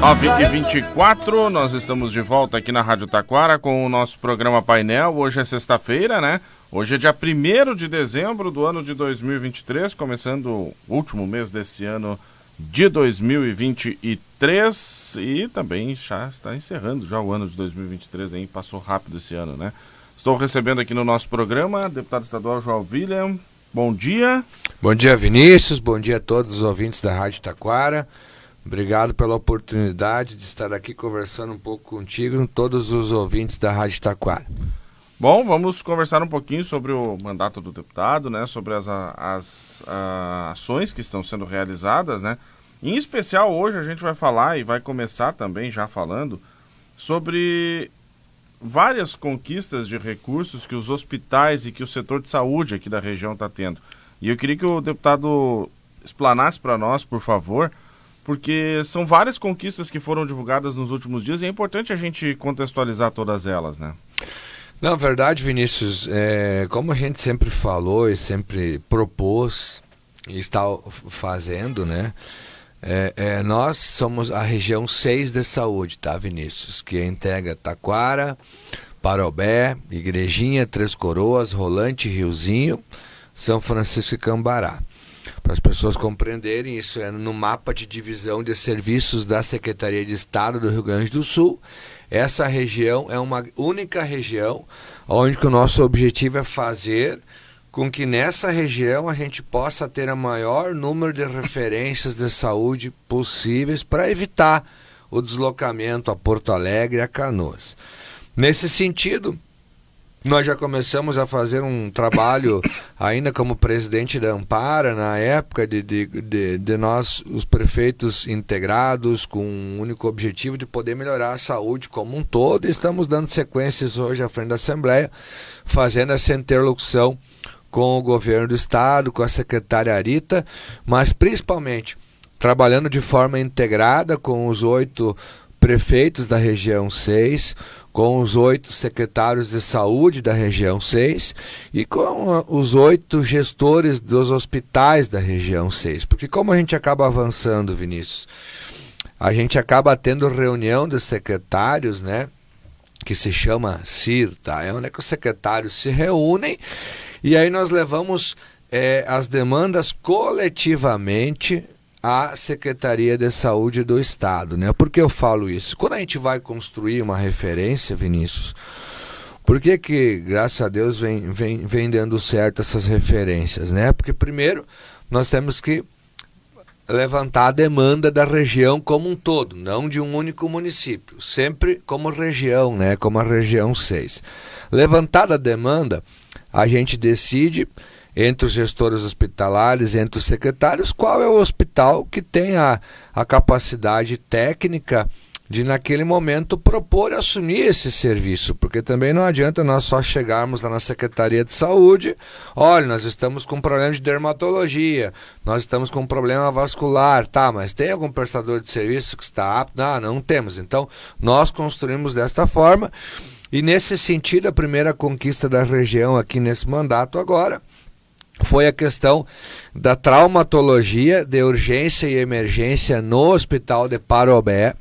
9 e 24 nós estamos de volta aqui na Rádio Taquara com o nosso programa Painel. Hoje é sexta-feira, né? Hoje é dia 1 de dezembro do ano de 2023, começando o último mês desse ano de 2023 e também já está encerrando já o ano de 2023, hein? passou rápido esse ano, né? Estou recebendo aqui no nosso programa deputado estadual João William. Bom dia. Bom dia, Vinícius. Bom dia a todos os ouvintes da Rádio Taquara. Obrigado pela oportunidade de estar aqui conversando um pouco contigo e todos os ouvintes da Rádio Taquara. Bom, vamos conversar um pouquinho sobre o mandato do deputado, né? Sobre as, as, as ações que estão sendo realizadas, né? Em especial hoje a gente vai falar e vai começar também já falando sobre várias conquistas de recursos que os hospitais e que o setor de saúde aqui da região está tendo. E eu queria que o deputado explanasse para nós, por favor, porque são várias conquistas que foram divulgadas nos últimos dias e é importante a gente contextualizar todas elas, né? Na verdade, Vinícius, é, como a gente sempre falou e sempre propôs e está fazendo, né? É, é, nós somos a região 6 de saúde, tá, Vinícius? Que integra Taquara, Parobé, Igrejinha, Três Coroas, Rolante, Riozinho, São Francisco e Cambará. Para as pessoas compreenderem, isso é no mapa de divisão de serviços da Secretaria de Estado do Rio Grande do Sul. Essa região é uma única região onde o nosso objetivo é fazer com que nessa região a gente possa ter o maior número de referências de saúde possíveis para evitar o deslocamento a Porto Alegre e a Canoas. Nesse sentido, nós já começamos a fazer um trabalho, ainda como presidente da Ampara, na época de, de, de, de, nós, os prefeitos integrados, com um único objetivo de poder melhorar a saúde como um todo. E estamos dando sequências hoje à frente da Assembleia, fazendo essa interlocução com o governo do Estado, com a secretária Arita, mas principalmente trabalhando de forma integrada com os oito prefeitos da região 6, com os oito secretários de saúde da região 6 e com os oito gestores dos hospitais da região 6. Porque como a gente acaba avançando, Vinícius, a gente acaba tendo reunião dos secretários, né? Que se chama CIR, tá? É onde é que os secretários se reúnem e aí nós levamos é, as demandas coletivamente à Secretaria de Saúde do Estado. Né? Por que eu falo isso? Quando a gente vai construir uma referência, Vinícius, por que, que graças a Deus, vem, vem, vem dando certo essas referências? Né? Porque, primeiro, nós temos que levantar a demanda da região como um todo, não de um único município, sempre como região, né? como a região 6. Levantada a demanda, a gente decide entre os gestores hospitalares, entre os secretários, qual é o hospital que tem a, a capacidade técnica de naquele momento propor assumir esse serviço, porque também não adianta nós só chegarmos lá na Secretaria de Saúde, olha, nós estamos com problema de dermatologia, nós estamos com problema vascular, tá, mas tem algum prestador de serviço que está apto? Não, não temos. Então, nós construímos desta forma, e nesse sentido, a primeira conquista da região aqui nesse mandato agora foi a questão da traumatologia de urgência e emergência no Hospital de Parobé,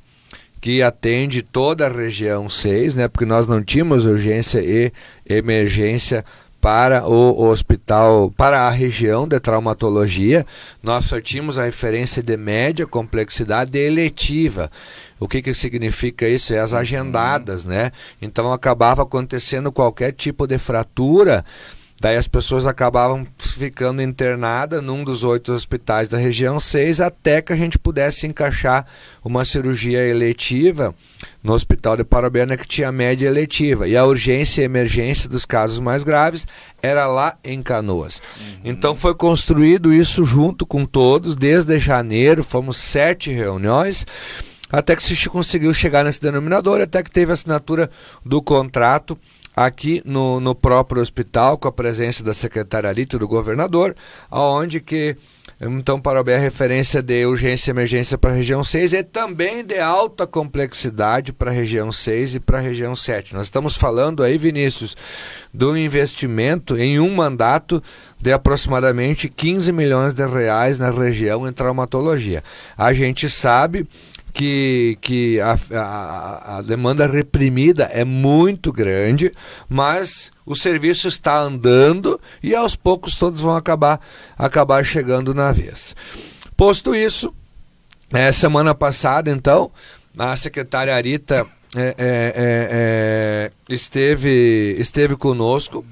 que atende toda a região 6, né, porque nós não tínhamos urgência e emergência para o hospital, para a região de traumatologia, nós só tínhamos a referência de média complexidade eletiva. O que, que significa isso? É as agendadas, né? Então acabava acontecendo qualquer tipo de fratura Daí as pessoas acabavam ficando internadas num dos oito hospitais da região 6 até que a gente pudesse encaixar uma cirurgia eletiva no hospital de Parabena que tinha média eletiva. E a urgência e emergência dos casos mais graves era lá em Canoas. Uhum. Então foi construído isso junto com todos, desde janeiro, fomos sete reuniões até que se conseguiu chegar nesse denominador, até que teve a assinatura do contrato aqui no, no próprio hospital, com a presença da secretária Alito do governador, aonde que então para a referência de urgência e emergência para a região 6 e também de alta complexidade para a região 6 e para a região 7. Nós estamos falando aí, Vinícius, do investimento em um mandato de aproximadamente 15 milhões de reais na região em traumatologia. A gente sabe que, que a, a, a, demanda reprimida é muito grande, mas o serviço está andando e aos poucos todos vão acabar, acabar chegando na vez. Posto isso, é, semana passada, então, a secretária Arita é, é, é, é esteve, esteve conosco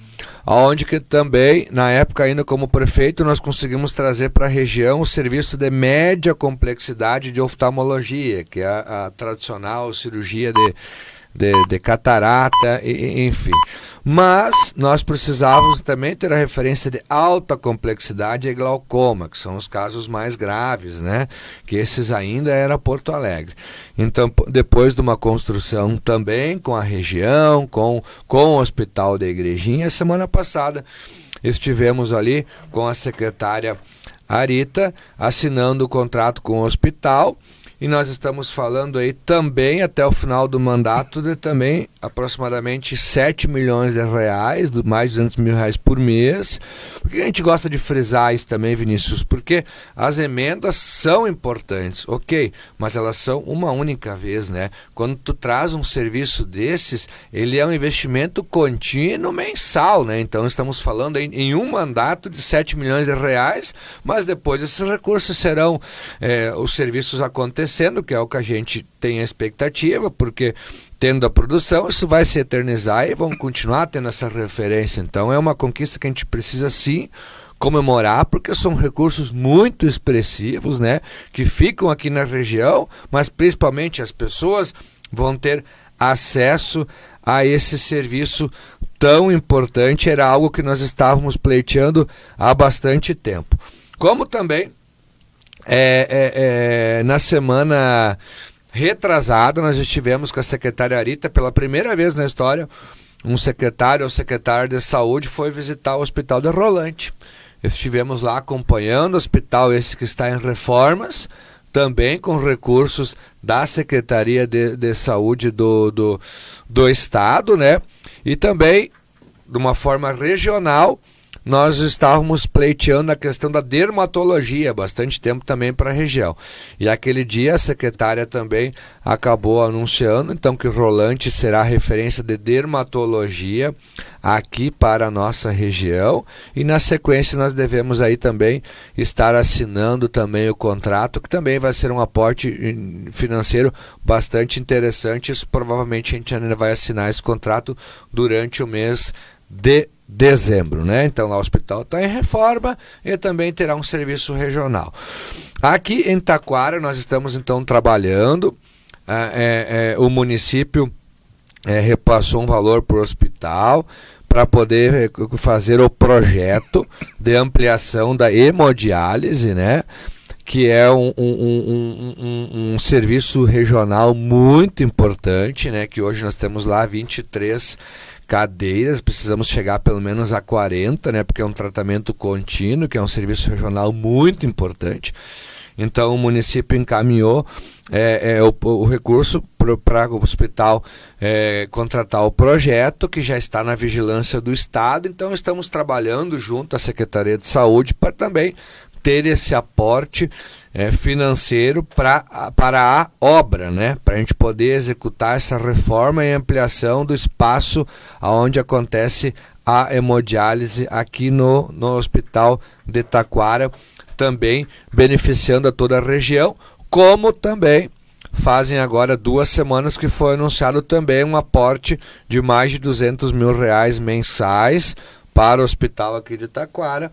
onde que também, na época ainda como prefeito, nós conseguimos trazer para a região o serviço de média complexidade de oftalmologia, que é a, a tradicional cirurgia de, de, de catarata, enfim. Mas nós precisávamos também ter a referência de alta complexidade e glaucoma, que são os casos mais graves, né? Que esses ainda era Porto Alegre. Então, depois de uma construção também com a região, com, com o Hospital da Igrejinha, semana passada estivemos ali com a secretária Arita assinando o contrato com o hospital e nós estamos falando aí também até o final do mandato de também aproximadamente 7 milhões de reais, mais de 200 mil reais por mês. Por que a gente gosta de frisar isso também, Vinícius? Porque as emendas são importantes, ok, mas elas são uma única vez, né? Quando tu traz um serviço desses, ele é um investimento contínuo mensal, né? Então estamos falando em, em um mandato de 7 milhões de reais, mas depois esses recursos serão, é, os serviços acontecendo acontecendo, que é o que a gente tem a expectativa, porque tendo a produção, isso vai se eternizar e vão continuar tendo essa referência. Então é uma conquista que a gente precisa sim comemorar, porque são recursos muito expressivos, né, que ficam aqui na região, mas principalmente as pessoas vão ter acesso a esse serviço tão importante, era algo que nós estávamos pleiteando há bastante tempo. Como também é, é, é, na semana retrasada, nós estivemos com a secretária Arita pela primeira vez na história. Um secretário ou secretário de saúde foi visitar o hospital de Rolante. Estivemos lá acompanhando o hospital, esse que está em reformas, também com recursos da Secretaria de, de Saúde do, do, do Estado, né? E também, de uma forma regional, nós estávamos pleiteando a questão da dermatologia bastante tempo também para a região. E aquele dia a secretária também acabou anunciando então que o Rolante será referência de dermatologia aqui para a nossa região e na sequência nós devemos aí também estar assinando também o contrato que também vai ser um aporte financeiro bastante interessante. Isso provavelmente a gente ainda vai assinar esse contrato durante o mês de dezembro, né? Então lá o hospital está em reforma e também terá um serviço regional. Aqui em Taquara nós estamos então trabalhando. É, é, o município é, repassou um valor para o hospital para poder é, fazer o projeto de ampliação da hemodiálise, né? que é um, um, um, um, um serviço regional muito importante, né? que hoje nós temos lá 23 cadeiras, precisamos chegar pelo menos a 40, né, porque é um tratamento contínuo, que é um serviço regional muito importante. Então o município encaminhou é, é, o, o, recurso para o hospital é, contratar o projeto, que já está na vigilância do Estado. Então estamos trabalhando junto à Secretaria de Saúde para também ter esse aporte é, financeiro pra, para a obra, né? para a gente poder executar essa reforma e ampliação do espaço onde acontece a hemodiálise aqui no, no Hospital de Taquara, também beneficiando a toda a região, como também fazem agora duas semanas que foi anunciado também um aporte de mais de 200 mil reais mensais para o hospital aqui de Taquara,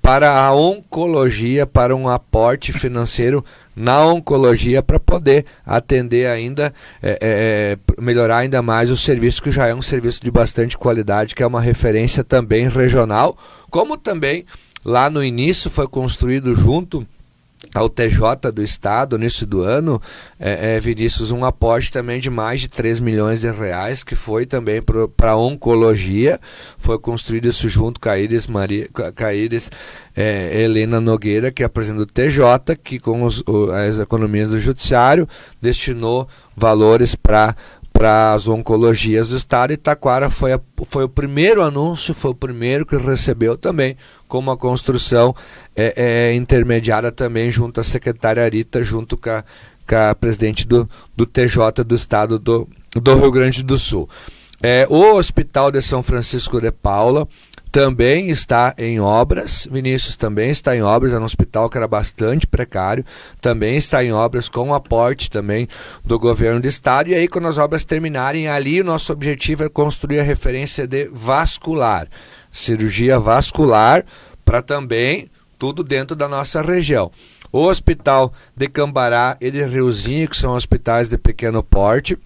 para a oncologia, para um aporte financeiro na oncologia para poder atender ainda, é, é, melhorar ainda mais o serviço, que já é um serviço de bastante qualidade, que é uma referência também regional, como também lá no início foi construído junto ao TJ do Estado, no início do ano, é, é, Vinícius, um aporte também de mais de 3 milhões de reais, que foi também para oncologia. Foi construído isso junto com a Iris, Maria, com a Iris é, Helena Nogueira, que é a presidente do TJ, que com os, o, as economias do Judiciário destinou valores para para as oncologias do estado. E Taquara foi, a, foi o primeiro anúncio, foi o primeiro que recebeu também com uma construção é, é, intermediária também junto à secretária Arita, junto com a, com a presidente do, do TJ do Estado do, do Rio Grande do Sul. É, o Hospital de São Francisco de Paula também está em obras. Vinícius também está em obras, é um hospital que era bastante precário, também está em obras com aporte também do governo do estado. E aí, quando as obras terminarem, ali o nosso objetivo é construir a referência de vascular, cirurgia vascular, para também tudo dentro da nossa região. O Hospital de Cambará e de Riozinho, que são hospitais de pequeno porte,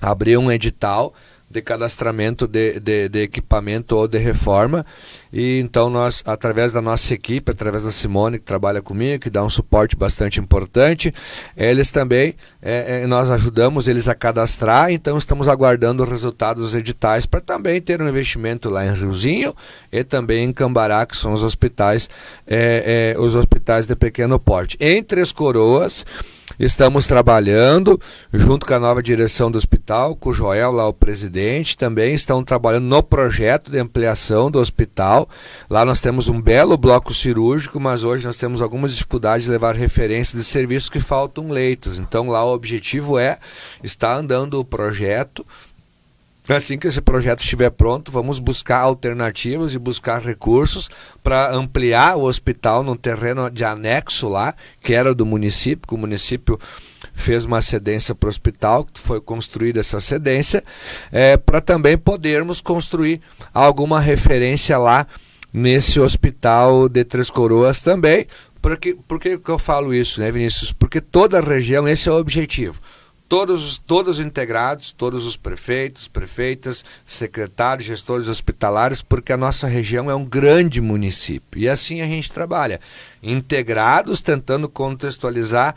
abriu um edital de cadastramento de, de, de, equipamento ou de reforma. E então nós, através da nossa equipe, através da Simone, que trabalha comigo, que dá um suporte bastante importante, eles também, é, é, nós ajudamos eles a cadastrar, então estamos aguardando os resultados dos editais para também ter um investimento lá em Riozinho e também em Cambará, que são os hospitais, é, é os hospitais de pequeno porte. Em Três Coroas, Estamos trabalhando junto com a nova direção do hospital, com o Joel, lá o presidente, também estão trabalhando no projeto de ampliação do hospital. Lá nós temos um belo bloco cirúrgico, mas hoje nós temos algumas dificuldades de levar referência de serviços que faltam leitos. Então lá o objetivo é estar andando o projeto Assim que esse projeto estiver pronto, vamos buscar alternativas e buscar recursos para ampliar o hospital num terreno de anexo lá, que era do município, que o município fez uma cedência para o hospital, foi construída essa cedência, é, para também podermos construir alguma referência lá nesse hospital de Três Coroas também. Por que, por que eu falo isso, né, Vinícius? Porque toda a região, esse é o objetivo todos, todos integrados, todos os prefeitos, prefeitas, secretários, gestores hospitalares, porque a nossa região é um grande município. E assim a gente trabalha, integrados, tentando contextualizar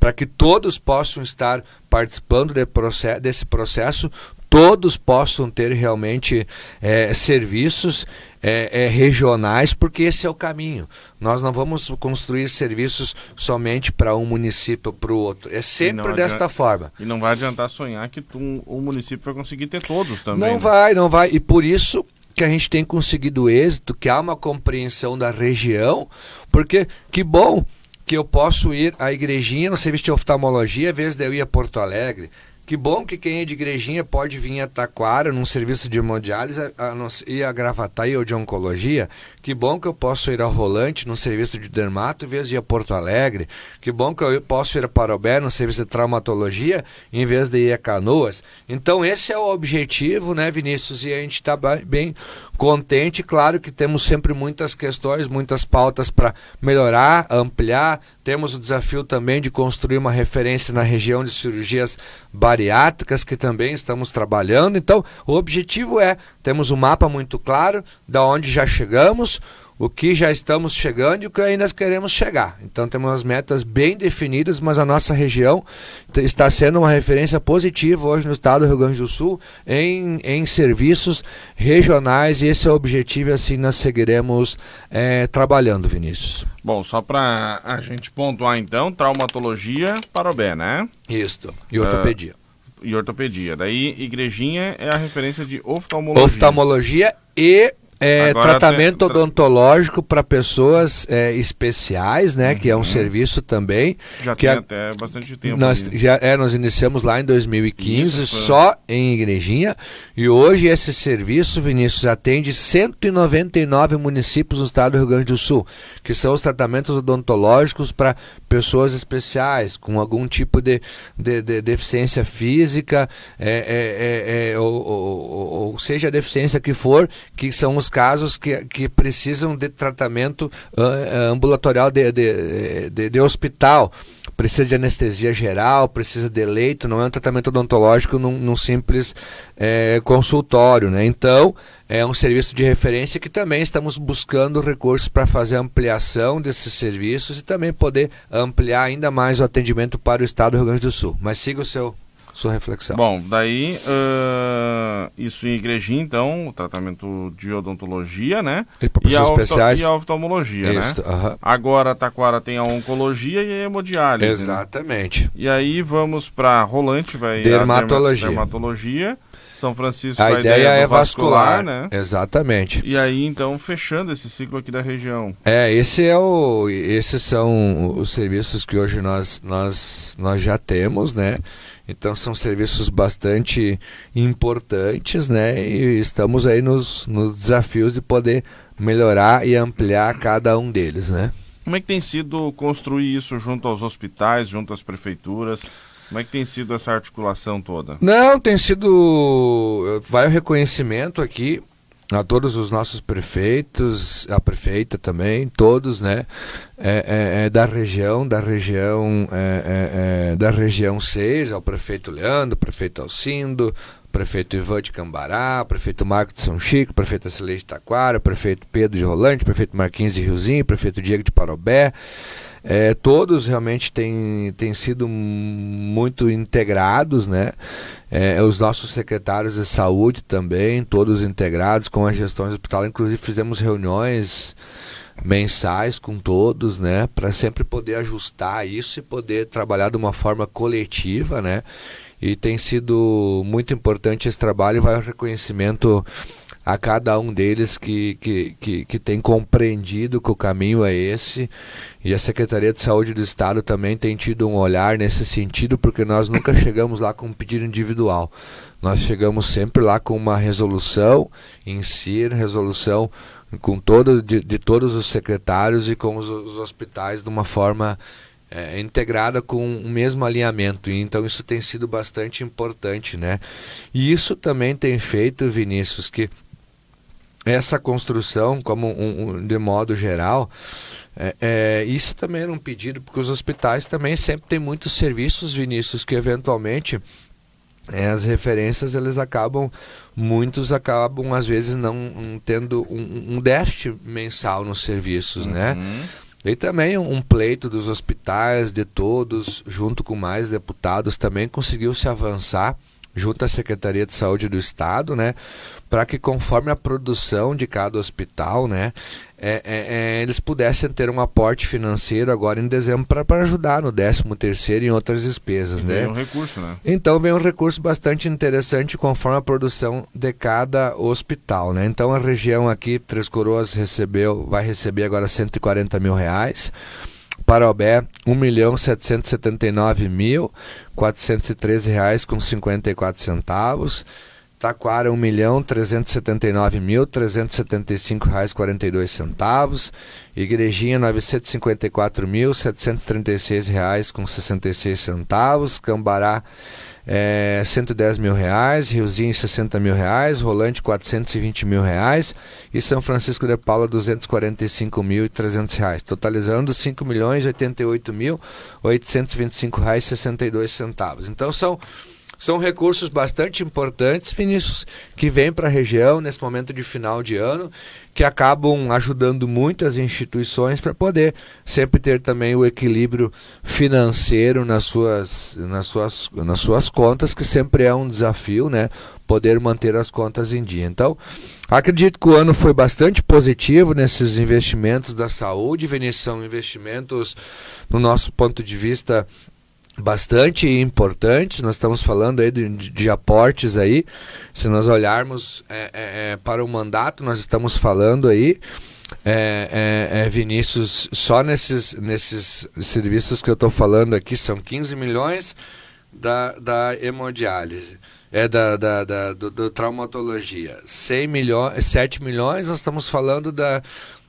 para que todos possam estar participando de processo, desse processo, todos possam ter realmente é, serviços é, é, regionais, porque esse é o caminho. Nós não vamos construir serviços somente para um município ou para o outro. É sempre desta adianta, forma. E não vai adiantar sonhar que tu, o município vai conseguir ter todos também. Não né? vai, não vai. E por isso que a gente tem conseguido êxito, que há uma compreensão da região, porque que bom que eu posso ir à igrejinha no serviço de oftalmologia, às vezes eu ir a Porto Alegre, que bom que quem é de igrejinha pode vir a Taquara num serviço de hemodiálise e a Gravataí ou de oncologia. Que bom que eu posso ir ao Rolante num serviço de dermato em vez de ir a Porto Alegre. Que bom que eu posso ir a Parobé num serviço de traumatologia em vez de ir a Canoas. Então esse é o objetivo, né, Vinícius? E a gente está bem contente. Claro que temos sempre muitas questões, muitas pautas para melhorar, ampliar. Temos o desafio também de construir uma referência na região de cirurgias bariátricas, que também estamos trabalhando. Então, o objetivo é: temos um mapa muito claro da onde já chegamos, o que já estamos chegando e o que ainda queremos chegar. Então temos as metas bem definidas, mas a nossa região está sendo uma referência positiva hoje no estado do Rio Grande do Sul em, em serviços regionais e esse é o objetivo e assim nós seguiremos é, trabalhando, Vinícius. Bom, só para a gente pontuar então, traumatologia para o B, né? Isso, e ortopedia. Uh, e ortopedia. Daí, igrejinha é a referência de oftalmologia. Oftalmologia e é, tratamento tem... odontológico para pessoas é, especiais, né? Uhum. Que é um serviço também. Já que tem a... até bastante tempo. Nós, já, é, nós iniciamos lá em 2015, Isso, só em Igrejinha. E hoje esse serviço, Vinícius, atende 199 municípios no estado do Rio Grande do Sul, que são os tratamentos odontológicos para pessoas especiais, com algum tipo de, de, de deficiência física, é, é, é, é ou, ou, ou, seja a deficiência que for, que são os casos que, que precisam de tratamento uh, ambulatorial de, de, de, de hospital precisa de anestesia geral, precisa de leito, não é um tratamento odontológico num, num simples é, consultório. Né? Então, é um serviço de referência que também estamos buscando recursos para fazer ampliação desses serviços e também poder ampliar ainda mais o atendimento para o estado do Rio Grande do Sul. Mas siga o seu sua reflexão. Bom, daí uh, isso em igrejinha, então, o tratamento de odontologia, né? E, e, a, especiais. e a oftalmologia, isso, né? Uh -huh. Agora Taquara tem a oncologia e a hemodiálise. Né? Exatamente. Né? E aí vamos para rolante, vai dermatologia. Dermatologia. São Francisco a, a ideia, ideia, é vascular, vascular, né? Exatamente. E aí então fechando esse ciclo aqui da região. É, esse é o esses são os serviços que hoje nós nós nós já temos, né? Então são serviços bastante importantes, né? E estamos aí nos, nos desafios de poder melhorar e ampliar cada um deles, né? Como é que tem sido construir isso junto aos hospitais, junto às prefeituras? Como é que tem sido essa articulação toda? Não, tem sido. Vai o reconhecimento aqui a todos os nossos prefeitos, a prefeita também, todos, né, é, é, é da região, da região, é, é, da região 6, ao prefeito Leandro, prefeito Alcindo, prefeito Ivan de Cambará, prefeito Marco de São Chico, prefeito Celeste de Taquara, prefeito Pedro de Rolante, prefeito Marquinhos de Riozinho, prefeito Diego de Parobé, é, todos realmente têm, têm sido muito integrados, né? É, os nossos secretários de saúde também, todos integrados com a gestão hospital. Inclusive fizemos reuniões mensais com todos, né? Para sempre poder ajustar isso e poder trabalhar de uma forma coletiva, né? E tem sido muito importante esse trabalho vai o reconhecimento a cada um deles que, que, que, que, tem compreendido que o caminho é esse. E a Secretaria de Saúde do Estado também tem tido um olhar nesse sentido, porque nós nunca chegamos lá com um pedido individual. Nós chegamos sempre lá com uma resolução em si, resolução com todo, de, de todos os secretários e com os, os hospitais de uma forma é, integrada com o mesmo alinhamento. Então isso tem sido bastante importante, né? E isso também tem feito, Vinícius, que essa construção, como um, um, de modo geral, é, é, isso também era um pedido, porque os hospitais também sempre têm muitos serviços, Vinícius, que eventualmente é, as referências eles acabam, muitos acabam às vezes não tendo um, um déficit mensal nos serviços, né? uhum. né? E também um pleito dos hospitais, de todos, junto com mais deputados, também conseguiu se avançar junto à Secretaria de Saúde do Estado, né, para que conforme a produção de cada hospital, né, é, é, é, eles pudessem ter um aporte financeiro agora em dezembro para ajudar no 13 terceiro e em outras despesas, e né? Vem um recurso, né? Então vem um recurso bastante interessante conforme a produção de cada hospital, né? Então a região aqui Três Coroas recebeu, vai receber agora 140 mil reais. Parobé, R$ 1.779.413 com 54 centavos. Taquara, R$ 1.379.375,42 centavos. Igrejinha, R$ 954.736,00 com 66 centavos. Cambará, é, 110 mil reais, Riozinho 60 mil reais, Rolante 420 mil reais e São Francisco de Paula 245 mil e 300 reais, totalizando 5 milhões 88 mil 825 reais 62 centavos. Então são são recursos bastante importantes, Vinícius, que vêm para a região nesse momento de final de ano, que acabam ajudando muito as instituições para poder sempre ter também o equilíbrio financeiro nas suas, nas, suas, nas suas contas, que sempre é um desafio, né? Poder manter as contas em dia. Então, acredito que o ano foi bastante positivo nesses investimentos da saúde, Vinícius, são investimentos, no nosso ponto de vista, bastante importantes. Nós estamos falando aí de, de aportes aí. Se nós olharmos é, é, é, para o mandato, nós estamos falando aí. É, é, é Vinícius, só nesses, nesses serviços que eu estou falando aqui, são 15 milhões da, da hemodiálise, é da, da, da do, do, traumatologia. 100 milhões, 7 milhões, nós estamos falando da,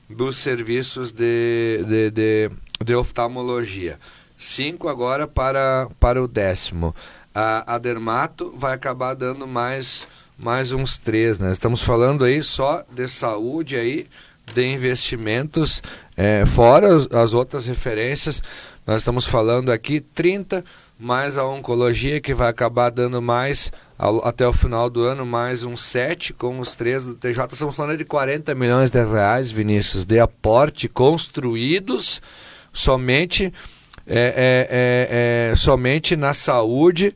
dos serviços de, de, de, de oftalmologia. 5 agora para, para o décimo. A, a Dermato vai acabar dando mais, mais uns três, né? Estamos falando aí só de saúde aí, de investimentos, é, fora as, as outras referências, nós estamos falando aqui 30, mais a oncologia que vai acabar dando mais ao, até o final do ano, mais uns 7 com os três do TJ. Estamos falando de 40 milhões de reais, Vinícius, de aporte construídos somente é, é, é, é, somente na saúde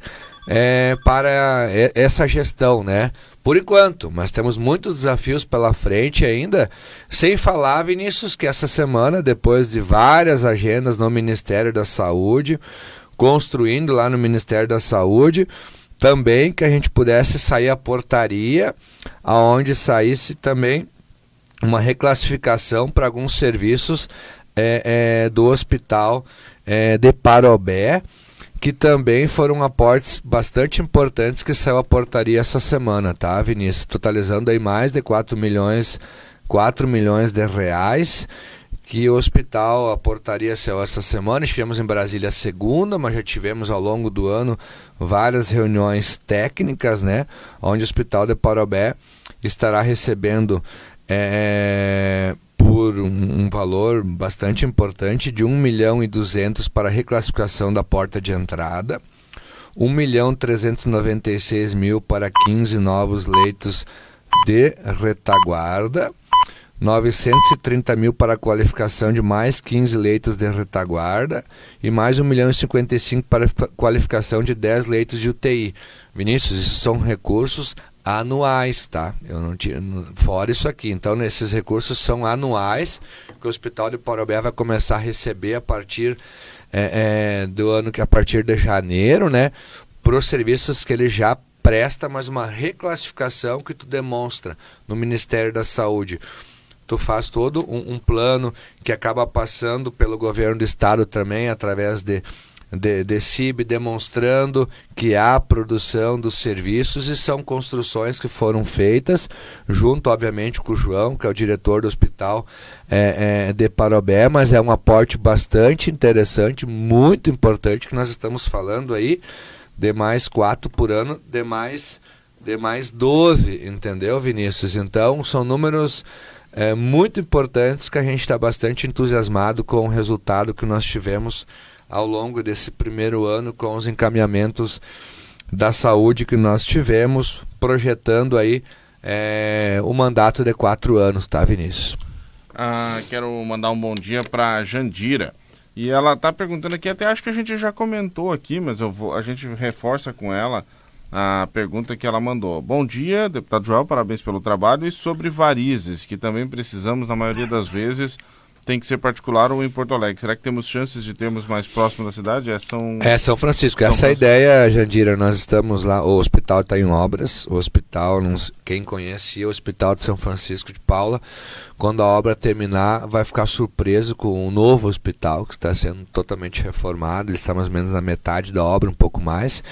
é, para essa gestão, né? Por enquanto, mas temos muitos desafios pela frente ainda, sem falar, Vinícius, que essa semana, depois de várias agendas no Ministério da Saúde, construindo lá no Ministério da Saúde, também que a gente pudesse sair a portaria, aonde saísse também uma reclassificação para alguns serviços é, é, do hospital é, de Parobé, que também foram aportes bastante importantes que saiu a portaria essa semana, tá, Vinícius? Totalizando aí mais de 4 milhões, 4 milhões de reais que o hospital, a portaria saiu essa semana, estivemos em Brasília segunda, mas já tivemos ao longo do ano várias reuniões técnicas, né, onde o Hospital de Parobé estará recebendo é, por um, um, valor bastante importante de 1 milhão e 200 para reclassificação da porta de entrada, 1 milhão 396 mil para 15 novos leitos de retaguarda, 930 mil para a qualificação de mais 15 leitos de retaguarda e mais 1 milhão e 55 para a qualificação de 10 leitos de UTI. Vinícius, isso são recursos anuais, tá? Eu não tinha fora isso aqui. Então, esses recursos são anuais que o Hospital de Porobé vai começar a receber a partir é, é, do ano que a partir de janeiro, né? Para os serviços que ele já presta, mas uma reclassificação que tu demonstra no Ministério da Saúde tu faz todo um, um, plano que acaba passando pelo governo do estado também através de de, de CIB demonstrando que há produção dos serviços e são construções que foram feitas junto, obviamente, com o João, que é o diretor do hospital é, é, de Parobé, mas é um aporte bastante interessante, muito importante, que nós estamos falando aí de mais quatro por ano, de mais, de mais 12, entendeu, Vinícius? Então, são números é, muito importantes que a gente está bastante entusiasmado com o resultado que nós tivemos ao longo desse primeiro ano com os encaminhamentos da saúde que nós tivemos, projetando aí é, o mandato de quatro anos, tá, Vinícius? Ah, quero mandar um bom dia para Jandira. E ela está perguntando aqui, até acho que a gente já comentou aqui, mas eu vou, a gente reforça com ela a pergunta que ela mandou. Bom dia, deputado Joel, parabéns pelo trabalho. E sobre varizes, que também precisamos, na maioria das vezes, tem que ser particular ou em Porto Alegre. Será que temos chances de termos mais próximo da cidade? É São, é São Francisco. São Essa Francisco. é a ideia, Jandira. Nós estamos lá, o hospital está em obras. O hospital, quem conhece o Hospital de São Francisco de Paula, quando a obra terminar, vai ficar surpreso com o um novo hospital que está sendo totalmente reformado. Ele está mais ou menos na metade da obra, um pouco mais.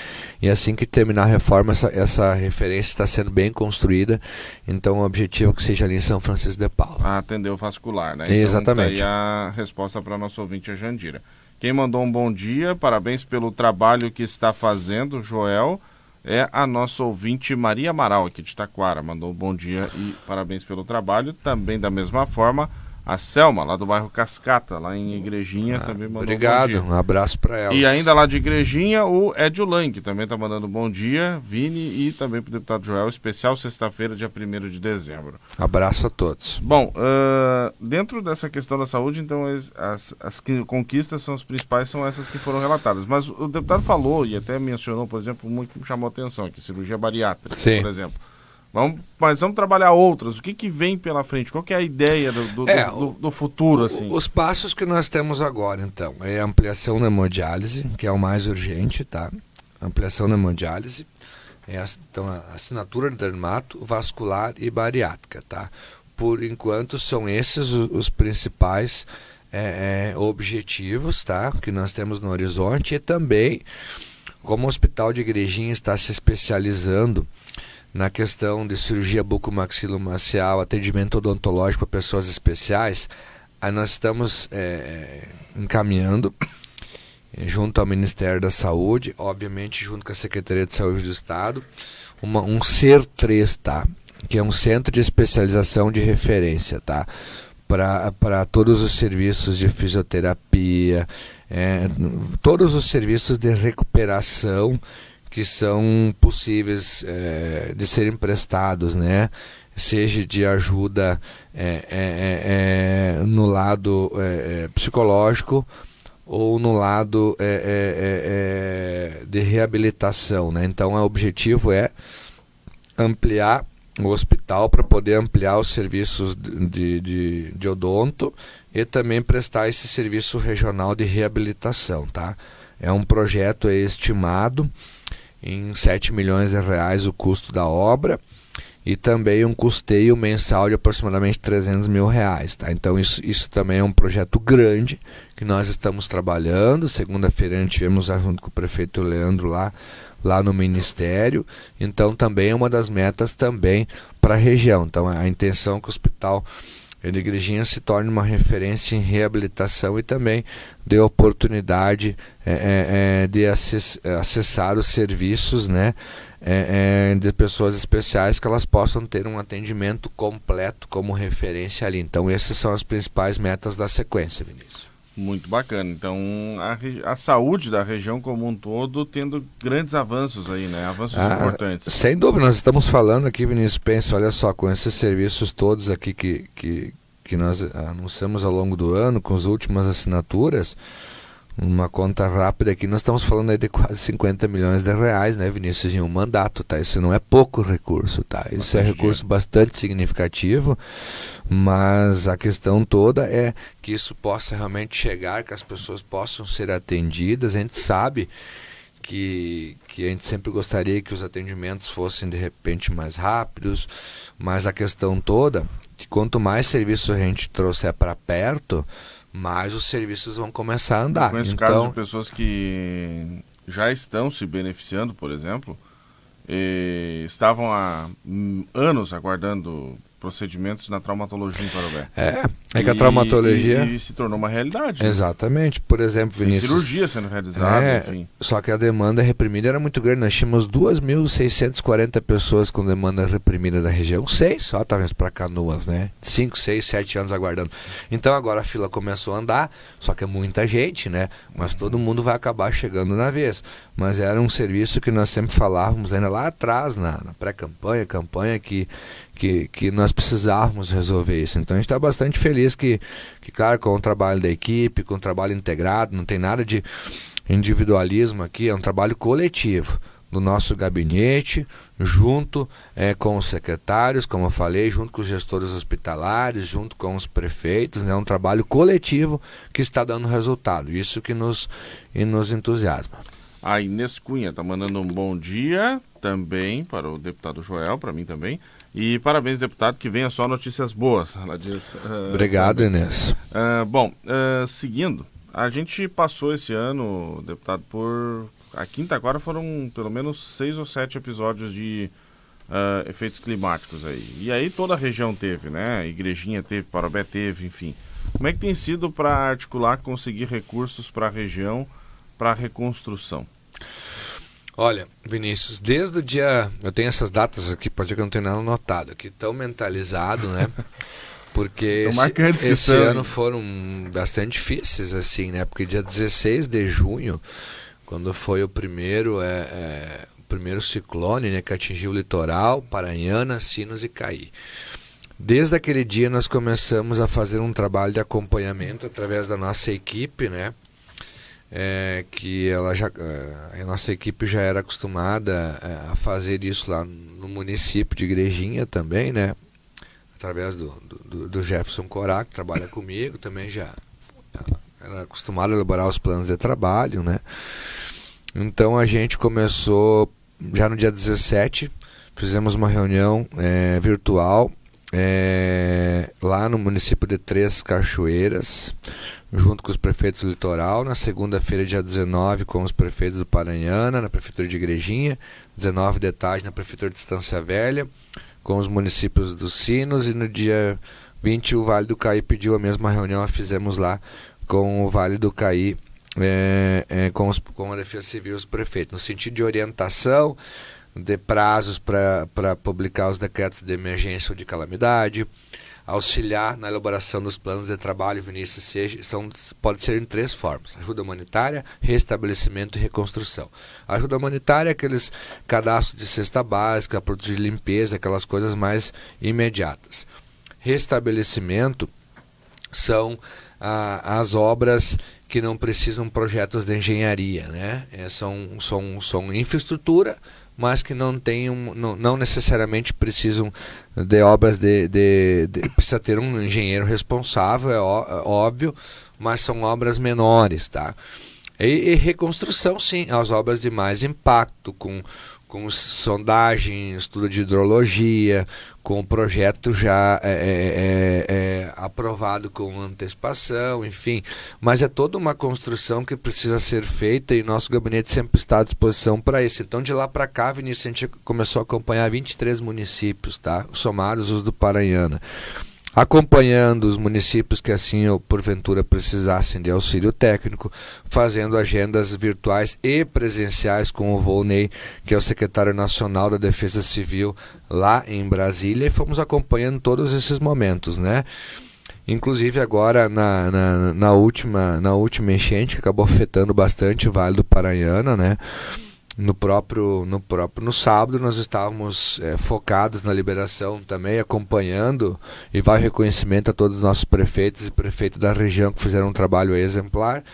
E assim que terminar a reforma, essa, essa referência está sendo bem construída. Então o objetivo é que seja ali em São Francisco de Paula. Ah, atender o vascular, né? Então, Exatamente. Tá aí a resposta para nosso ouvinte, a Jandira. Quem mandou um bom dia, parabéns pelo trabalho que está fazendo, Joel é a nossa ouvinte Maria Amaral, aqui de Taquara. Mandou um bom dia e parabéns pelo trabalho. Também da mesma forma, a Selma, lá do bairro Cascata, lá em Igrejinha, ah, também mandou obrigado, um bom dia. um abraço para ela. E ainda lá de Igrejinha, o Edio Lang também está mandando um bom dia, Vini e também para o deputado Joel, especial sexta-feira, dia 1 de dezembro. Abraço a todos. Bom, uh, dentro dessa questão da saúde, então, as, as, as conquistas são as principais, são essas que foram relatadas. Mas o deputado falou e até mencionou, por exemplo, muito que me chamou a atenção aqui, cirurgia bariátrica, Sim. por exemplo. Vamos, mas vamos trabalhar outras. O que, que vem pela frente? Qual é a ideia do, do, é, do, do futuro? assim? Os passos que nós temos agora, então, é a ampliação da hemodiálise, que é o mais urgente, tá? Ampliação da hemodiálise. É a, então, a assinatura de dermato, vascular e bariátrica, tá? Por enquanto, são esses os, os principais é, é, objetivos, tá? Que nós temos no horizonte e também, como o Hospital de Igrejinha está se especializando na questão de cirurgia bucomaxilomacial, atendimento odontológico para pessoas especiais, aí nós estamos é, encaminhando junto ao Ministério da Saúde, obviamente junto com a Secretaria de Saúde do Estado, uma, um CER 3, tá? que é um centro de especialização de referência, tá? para todos os serviços de fisioterapia, é, todos os serviços de recuperação que são possíveis é, de serem prestados, né? seja de ajuda é, no lado psicológico ou no lado de reabilitação. Né? Então, o objetivo é ampliar o hospital para poder ampliar os serviços de, de, de odonto e também prestar esse serviço regional de reabilitação. Tá? É um projeto estimado em 7 milhões de reais o custo da obra e também um custeio mensal de aproximadamente 300 mil reais. Tá? Então isso, isso também é um projeto grande que nós estamos trabalhando. Segunda-feira a gente tivemos junto com o prefeito Leandro lá, lá no Ministério. Então também é uma das metas também para a região. Então a intenção é que o hospital de Igrejinha se torne uma referência em reabilitação e também dê oportunidade é, é, é de acessar os serviços né, é, é, de pessoas especiais que elas possam ter um atendimento completo como referência ali. Então essas são as principais metas da sequência, Vinícius. Muito bacana. Então, a, a, saúde da região como um todo tendo grandes avanços aí, né? Avanços ah, importantes. Sem dúvida, nós estamos falando aqui, Vinícius Pensa, olha só, com esses serviços todos aqui que, que, que nós anunciamos ao longo do ano, com as últimas assinaturas, uma conta rápida aqui, nós estamos falando aí de quase 50 milhões de reais, né, Vinícius, em um mandato, tá? Isso não é pouco recurso, tá? Isso é recurso bastante significativo, mas a questão toda é que isso possa realmente chegar, que as pessoas possam ser atendidas. A gente sabe que, que a gente sempre gostaria que os atendimentos fossem de repente mais rápidos, mas a questão toda que quanto mais serviço a gente trouxer para perto, mais os serviços vão começar a andar. Eu conheço então... casos de pessoas que já estão se beneficiando, por exemplo, estavam há anos aguardando procedimentos na traumatologia em Parobé. É, é que a traumatologia... E, e, se tornou uma realidade. Né? Exatamente. Por exemplo, Vinícius... Tem cirurgia sendo realizada, é, enfim. Só que a demanda reprimida era muito grande. Nós tínhamos 2.640 pessoas com demanda reprimida da região. Seis só, talvez, para canoas, né? Cinco, seis, sete anos aguardando. Então agora a fila começou a andar, só que é muita gente, né? Mas todo mundo vai acabar chegando na vez. Mas era um serviço que nós sempre falávamos ainda lá atrás, na, na pré-campanha, campanha, que que, que nós precisávamos resolver isso. Então a gente está bastante feliz que, que, claro, com o trabalho da equipe, com o trabalho integrado, não tem nada de individualismo aqui, é um trabalho coletivo do nosso gabinete, junto é, com os secretários, como eu falei, junto com os gestores hospitalares, junto com os prefeitos, é né, um trabalho coletivo que está dando resultado. Isso que nos, e nos entusiasma. A Inês Cunha está mandando um bom dia também para o deputado Joel, para mim também. E parabéns, deputado, que venha só notícias boas. Ela diz. Uh, Obrigado, Inês. Uh, bom, uh, seguindo, a gente passou esse ano, deputado, por. A quinta agora foram pelo menos seis ou sete episódios de efeitos climáticos aí. E aí toda a região teve, né? Igrejinha teve, Parobé teve, enfim. Como é que tem sido para articular, conseguir recursos para a região, para a reconstrução? Olha, Vinícius, desde o dia. Eu tenho essas datas aqui, pode ser que eu não tenha nada anotado aqui, tão mentalizado, né? Porque esse, esse ano foram bastante difíceis, assim, né? Porque dia 16 de junho, quando foi o primeiro, é, é, o primeiro ciclone né, que atingiu o litoral, Paranhana, Sinos e Caí. Desde aquele dia nós começamos a fazer um trabalho de acompanhamento através da nossa equipe, né? É, que ela já, é, a nossa equipe já era acostumada é, a fazer isso lá no município de Igrejinha também, né? Através do, do, do Jefferson Corá, que trabalha comigo, também já era acostumado a elaborar os planos de trabalho, né? Então a gente começou já no dia 17, fizemos uma reunião é, virtual é, lá no município de Três Cachoeiras, junto com os prefeitos do litoral, na segunda-feira, dia 19, com os prefeitos do Paranhana, na prefeitura de Igrejinha, 19 de tarde na prefeitura de Estância Velha, com os municípios dos Sinos, e no dia 20 o Vale do Caí pediu a mesma reunião, a fizemos lá com o Vale do Caí, é, é, com, os, com a Defesa Civil e os prefeitos, no sentido de orientação, de prazos para publicar os decretos de emergência ou de calamidade, auxiliar na elaboração dos planos de trabalho, Vinícius, seja, são, pode ser em três formas: ajuda humanitária, restabelecimento e reconstrução. ajuda humanitária é aqueles cadastros de cesta básica, produtos de limpeza, aquelas coisas mais imediatas. Restabelecimento são ah, as obras que não precisam projetos de engenharia, né? É, são, são, são infraestrutura, mas que não tenham, não, não necessariamente precisam de obras de, de, de, precisa ter um engenheiro responsável, é, ó, é óbvio, mas são obras menores, tá? E, e, reconstrução, sim, as obras de mais impacto, com, com sondagem, estudo de hidrologia, com o projeto já é, é, é, é, aprovado com antecipação, enfim. Mas é toda uma construção que precisa ser feita e nosso gabinete sempre está à disposição para isso. Então, de lá para cá, Vinícius, a gente começou a acompanhar 23 municípios, tá? somados os do Paranhana acompanhando os municípios que assim ou porventura precisassem de auxílio técnico, fazendo agendas virtuais e presenciais com o Volney, que é o secretário nacional da Defesa Civil lá em Brasília, e fomos acompanhando todos esses momentos, né? Inclusive agora na, na, na última na última enchente que acabou afetando bastante o Vale do Paranhana, né? No próprio no próprio no sábado nós estávamos é, focados na liberação também acompanhando e vai reconhecimento a todos os nossos prefeitos e prefeitos da região que fizeram um trabalho exemplar.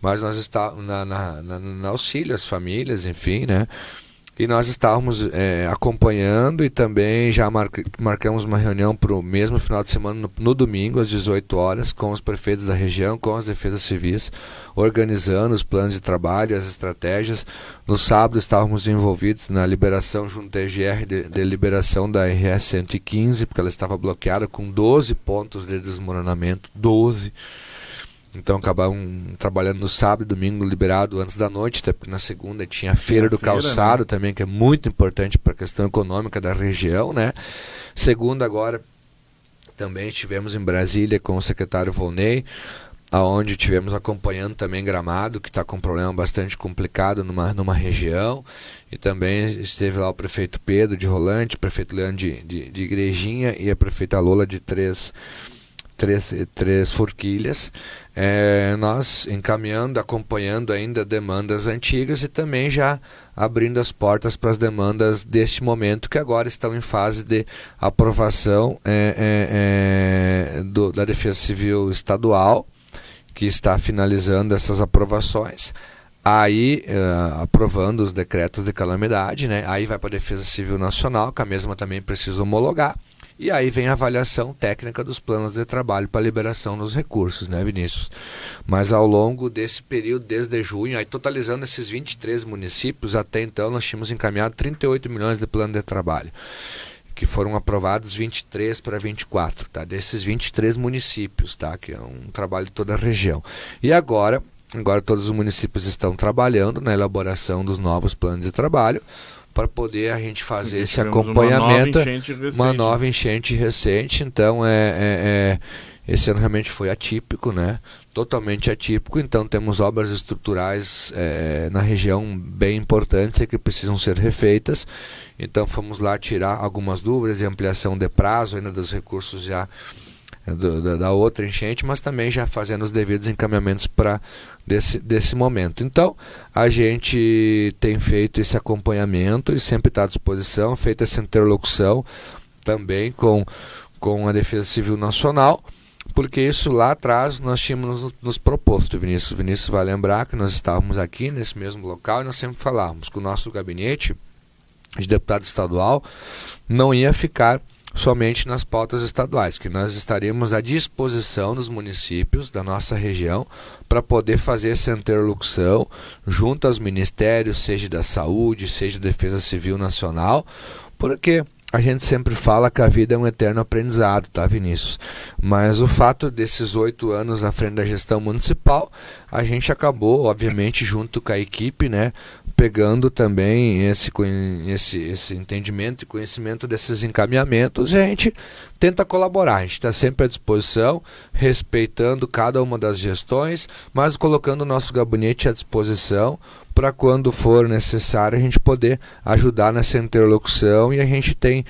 Mas nós estávamos na, na, na, na auxílio às famílias enfim né e nós estávamos é, acompanhando e também já marca, marcamos uma reunião para o mesmo final de semana, no, no, domingo, às 18 horas, com os prefeitos da região, com as defesas civis, organizando os planos de trabalho, as estratégias. No sábado estávamos envolvidos na liberação junto à EGR de, de liberação da RS 115, porque ela estava bloqueada com 12 pontos de desmoronamento, 12 então acabavam trabalhando no sábado e domingo liberado antes da noite, até porque na segunda tinha a feira do feira, calçado né? também, que é muito importante para a questão econômica da região, né? Segunda agora também estivemos em Brasília com o secretário Volney, aonde tivemos acompanhando também Gramado, que está com um problema bastante complicado numa, numa região, e também esteve lá o prefeito Pedro de Rolante, o prefeito Leandro de, de, de Igrejinha e a prefeita Lola de Três três, três forquilhas, é, nós encaminhando, acompanhando ainda demandas antigas e também já abrindo as portas para as demandas deste momento que agora estão em fase de aprovação é, é, é do, da Defesa Civil Estadual, que está finalizando essas aprovações aí uh, aprovando os decretos de calamidade, né? aí vai para a Defesa Civil Nacional, que a mesma também precisa homologar, e aí vem a avaliação técnica dos planos de trabalho para liberação dos recursos, né, Vinícius? Mas ao longo desse período, desde junho, aí totalizando esses 23 municípios, até então nós tínhamos encaminhado 38 milhões de plano de trabalho, que foram aprovados 23 para 24, tá? Desses 23 municípios, tá? Que é um trabalho de toda a região. E agora, agora todos os municípios estão trabalhando na elaboração dos novos planos de trabalho para poder a gente fazer esse acompanhamento. Uma nova enchente recente. Uma nova enchente recente, então é, é, é, esse ano realmente foi atípico, né? Totalmente atípico, então temos obras estruturais é, na região bem importantes que precisam ser refeitas. Então fomos lá tirar algumas dúvidas e ampliação de prazo ainda dos recursos já do, da, outra enchente, mas também já fazendo os devidos encaminhamentos para desse, desse momento. Então, a gente tem feito esse acompanhamento e sempre está à disposição, feita essa interlocução também com, com a Defesa Civil Nacional, porque isso lá atrás nós tínhamos nos, nos proposto, Vinícius. Vinícius vai lembrar que nós estávamos aqui nesse mesmo local e nós sempre falávamos que o nosso gabinete de deputado estadual não ia ficar somente nas pautas estaduais, que nós estaríamos à disposição dos municípios da nossa região para poder fazer essa interlocução junto aos ministérios, seja da saúde, seja da defesa civil nacional, porque a gente sempre fala que a vida é um eterno aprendizado, tá, Vinícius? Mas o fato desses oito anos à frente da gestão municipal, a gente acabou, obviamente, junto com a equipe, né, pegando também esse, esse, esse entendimento e conhecimento desses encaminhamentos a gente tenta colaborar. A gente está sempre à disposição, respeitando cada uma das gestões, mas colocando o nosso gabinete à disposição para quando for necessário a gente poder ajudar nessa interlocução e a gente tem,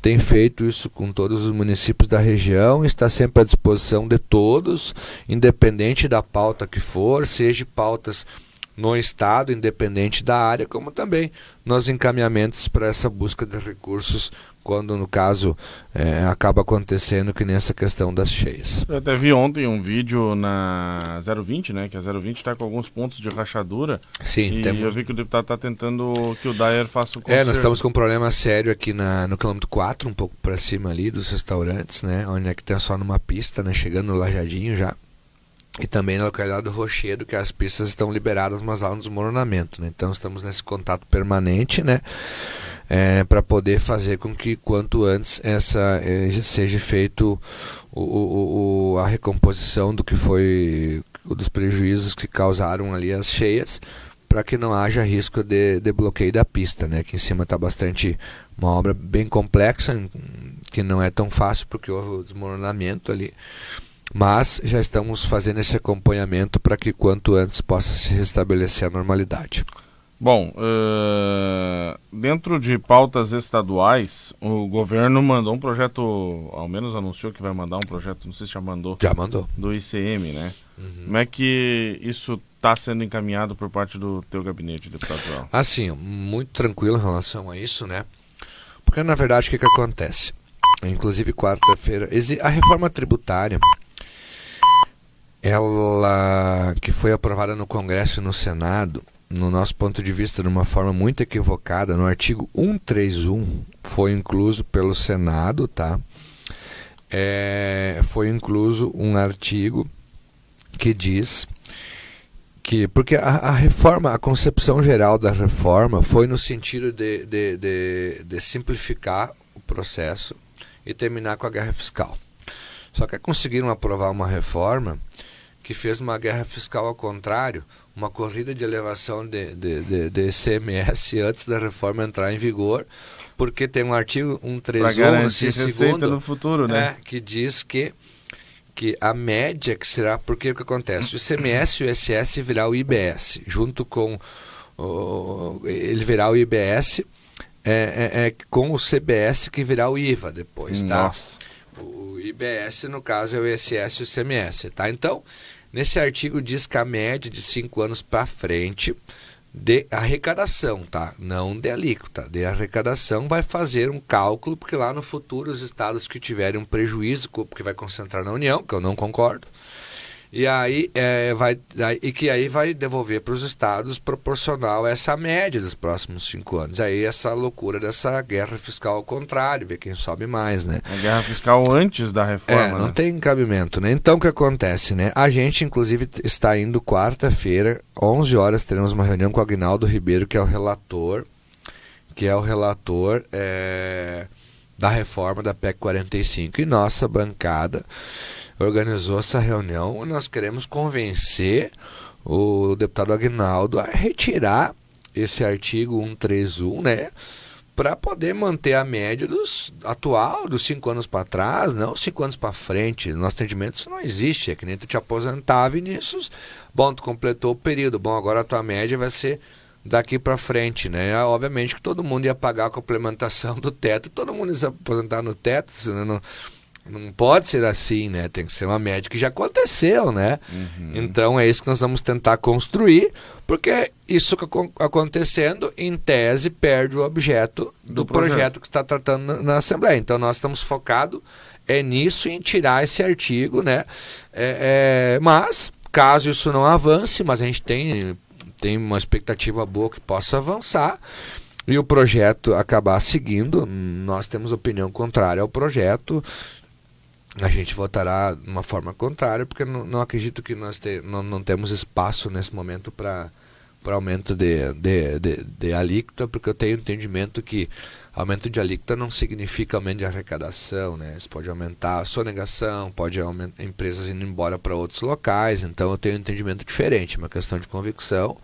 tem feito isso com todos os municípios da região, está sempre à disposição de todos, independente da pauta que for, seja pautas no Estado, independente da área, como também nos encaminhamentos para essa busca de recursos quando no caso é, acaba acontecendo que nessa questão das cheias. Eu até vi ontem um vídeo na 020, né? Que a 020 está com alguns pontos de rachadura. Sim, e temos... eu vi que o deputado está tentando que o Dyer faça o conserto. É, nós estamos com um problema sério aqui na, no quilômetro 4, um pouco para cima ali dos restaurantes, né? Onde é que tem só numa pista, né? Chegando no Lajadinho já. E também na localidade do Rochedo, que as pistas estão liberadas, mas há um desmoronamento, né? Então estamos nesse contato permanente, né? é, para poder fazer com que quanto antes essa é, seja feito o, o, o, a recomposição do que foi dos prejuízos que causaram ali as cheias para que não haja risco de, de bloqueio da pista, né? Aqui em cima está bastante uma obra bem complexa que não é tão fácil porque houve o desmoronamento ali, mas já estamos fazendo esse acompanhamento para que quanto antes possa se restabelecer a normalidade. Bom, uh, dentro de pautas estaduais, o governo mandou um projeto, ao menos anunciou que vai mandar um projeto, não sei se já mandou. Já mandou. Do ICM, né? Uhum. Como é que isso está sendo encaminhado por parte do teu gabinete, deputado? Assim, muito tranquilo em relação a isso, né? Porque na verdade o que, que acontece? Inclusive quarta-feira, a reforma tributária, ela que foi aprovada no Congresso e no Senado, no nosso ponto de vista, de uma forma muito equivocada, no artigo 131, foi incluso pelo Senado, tá? É, foi incluso um artigo que diz que porque a, a, reforma, a concepção geral da reforma foi no sentido de, de, de, de simplificar o processo e terminar com a guerra fiscal. Só que conseguiram aprovar uma reforma que fez uma guerra fiscal ao contrário, uma corrida de elevação de, de, de, de ICMS antes da reforma entrar em vigor, porque tem um artigo 131, segundo, no futuro, né? É, que diz que que a média que será, porque o que acontece? O ICMS e o ISS virá o IBS, junto com o, ele virá o IBS é, é, é, com o CBS que virá o IVA depois, tá? Nossa. O IBS, no caso, é o ISS e o ICMS, tá? Então, Nesse artigo diz que a média de cinco anos para frente de arrecadação, tá? Não de alíquota, de arrecadação vai fazer um cálculo, porque lá no futuro os estados que tiverem um prejuízo, porque vai concentrar na União, que eu não concordo, e aí é, vai e que aí vai devolver para os estados proporcional a essa média dos próximos cinco anos. Aí essa loucura dessa guerra fiscal ao contrário, ver quem sobe mais, né? A guerra fiscal antes da reforma. É, não né? tem cabimento, né? Então o que acontece, né? A gente inclusive está indo quarta-feira, 11 horas teremos uma reunião com o Agnaldo Ribeiro, que é o relator, que é o relator é, da reforma da PEC 45 e nossa bancada organizou essa reunião. Nós queremos convencer o deputado Agnaldo a retirar esse artigo 131, né? Para poder manter a média dos atual, dos cinco anos para trás, não cinco anos para frente. Nosso atendimento isso não existe. É que nem tu te aposentar, Vinícius. Bom, tu completou o período. Bom, agora a tua média vai ser daqui para frente, né? Obviamente que todo mundo ia pagar a complementação do teto, todo mundo ia se aposentar no teto, não, não pode ser assim, né? Tem que ser uma média que já aconteceu, né? Uhum. Então é isso que nós vamos tentar construir, porque isso que acontecendo, em tese, perde o objeto do, do projeto. projeto. que está tratando na Assembleia. Então nós estamos focados é nisso, em tirar esse artigo, né? É, é, mas, caso isso não avance, mas a gente tem, tem uma expectativa boa que possa avançar, e o projeto acabar seguindo, nós temos opinião contrária ao projeto a gente votará de uma forma contrária, porque não, não acredito que nós te, não, não temos espaço nesse momento para para aumento de, de, de, de alíquota, porque eu tenho entendimento que aumento de alíquota não significa aumento de arrecadação, né? Isso pode aumentar a sonegação, pode aumentar empresas indo embora para outros locais, então eu tenho um entendimento diferente, uma questão de convicção.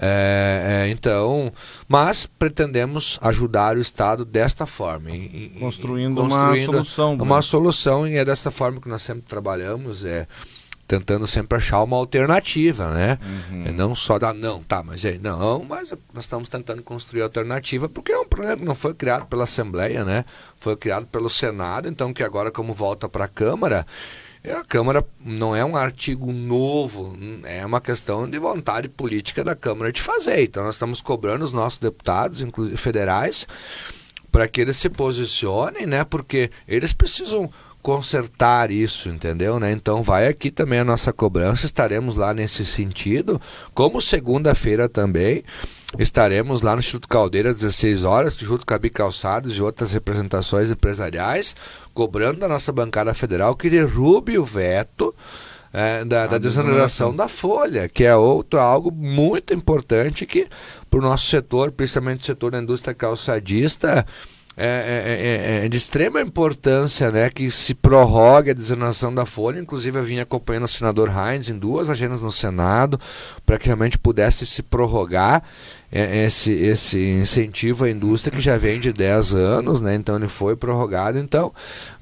É, é, então, mas pretendemos ajudar o Estado desta forma, em, construindo, construindo, uma solução. Uma né? solução e é desta forma que nós sempre trabalhamos, é tentando sempre achar uma alternativa, né? Uhum. É não só dar não, tá, mas aí não, mas nós estamos tentando construir alternativa porque é um problema que não foi criado pela Assembleia, né? Foi criado pelo Senado, então que agora como volta para a Câmara a Câmara não é um artigo novo, é uma questão de vontade política da Câmara de fazer. Então nós estamos cobrando os nossos deputados, inclusive federais, para que eles se posicionem, né? Porque eles precisam consertar isso, entendeu? Né? Então vai aqui também a nossa cobrança, estaremos lá nesse sentido, como segunda-feira também. Estaremos lá no Instituto Caldeira às 16 horas, junto com a Bicalçados e outras representações empresariais, cobrando da nossa bancada federal que derrube o veto é, da, da desoneração da folha, que é outro algo muito importante que para o nosso setor, principalmente o setor da indústria calçadista, é, é, é, é, de extrema importância né, que se prorrogue a desoneração da folha. Inclusive, eu vim acompanhando o senador Heinz em duas agendas no Senado para que realmente pudesse se prorrogar é, esse, esse incentivo à indústria que já vem de 10 anos, né? Então ele foi prorrogado. Então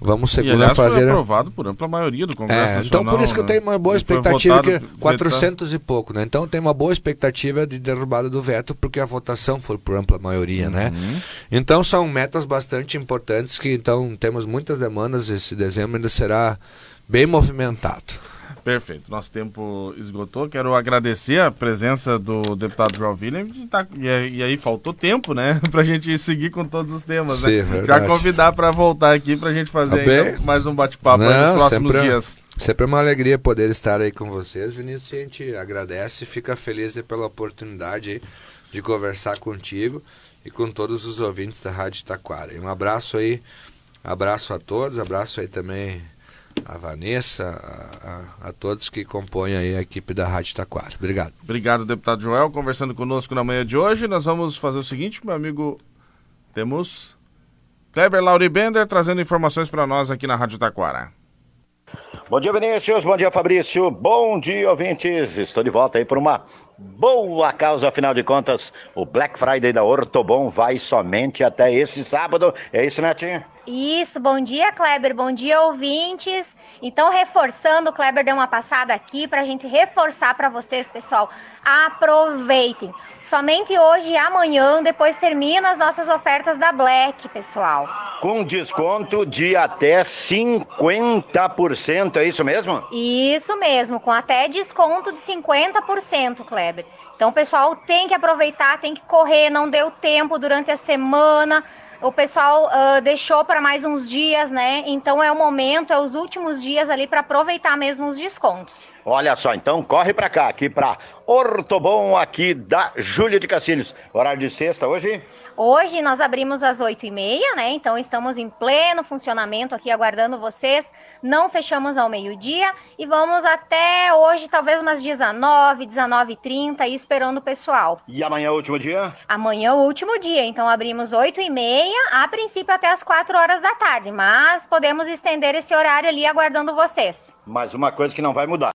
vamos segunda fazer. Foi aprovado por ampla maioria do Congresso é, Nacional. Então por isso que né? eu tenho uma boa expectativa que 400 e pouco, né? Então tem uma boa expectativa de derrubada do veto porque a votação foi por ampla maioria, né? uhum. né? Então são metas bastante importantes que então temos muitas demandas. Esse dezembro ainda será bem movimentado. Perfeito. Nosso tempo esgotou. Quero agradecer a presença do deputado João William. Tá, e, aí faltou tempo, né? Para a gente seguir com todos os temas. Sim, né? Já convidar para voltar aqui para a gente fazer tá mais um bate-papo nos próximos sempre, dias. Sempre é uma alegria poder estar aí com vocês, Vinícius. A gente agradece e fica feliz pela oportunidade de conversar contigo e com todos os ouvintes da Rádio Taquara. um abraço aí, abraço a todos, abraço aí também a Vanessa, a, a, a, todos que compõem aí a equipe da Rádio Taquara. Obrigado. Obrigado, deputado Joel, conversando conosco na manhã de hoje. Nós vamos fazer o seguinte, meu amigo, temos Kleber Lauri Bender trazendo informações para nós aqui na Rádio Taquara. Bom dia, Vinícius. Bom dia, Fabrício. Bom dia, ouvintes. Estou de volta aí por uma boa causa, afinal de contas, o Black Friday da Ortobon vai somente até este sábado. É isso, Netinho? Isso, bom dia, Kleber. Bom dia, ouvintes. Então, reforçando, o Kleber deu uma passada aqui para a gente reforçar para vocês, pessoal. Aproveitem. Somente hoje e amanhã, depois termina as nossas ofertas da Black, pessoal. Com desconto de até 50%, é isso mesmo? Isso mesmo, com até desconto de 50%, Kleber. Então, pessoal, tem que aproveitar, tem que correr, não deu tempo durante a semana o pessoal uh, deixou para mais uns dias, né? Então é o momento, é os últimos dias ali para aproveitar mesmo os descontos. Olha só, então corre para cá, aqui para Ortobon, aqui da Júlia de Cassilhos. Horário de sexta hoje? Hoje nós abrimos às 8h30, né? Então estamos em pleno funcionamento aqui aguardando vocês. Não fechamos ao meio-dia e vamos até hoje, talvez umas 19, 19h30 esperando o pessoal. E amanhã é o último dia? Amanhã é o último dia, então abrimos 8h30, a princípio até as 4 horas da tarde, mas podemos estender esse horário ali aguardando vocês. Mas uma coisa que não vai mudar.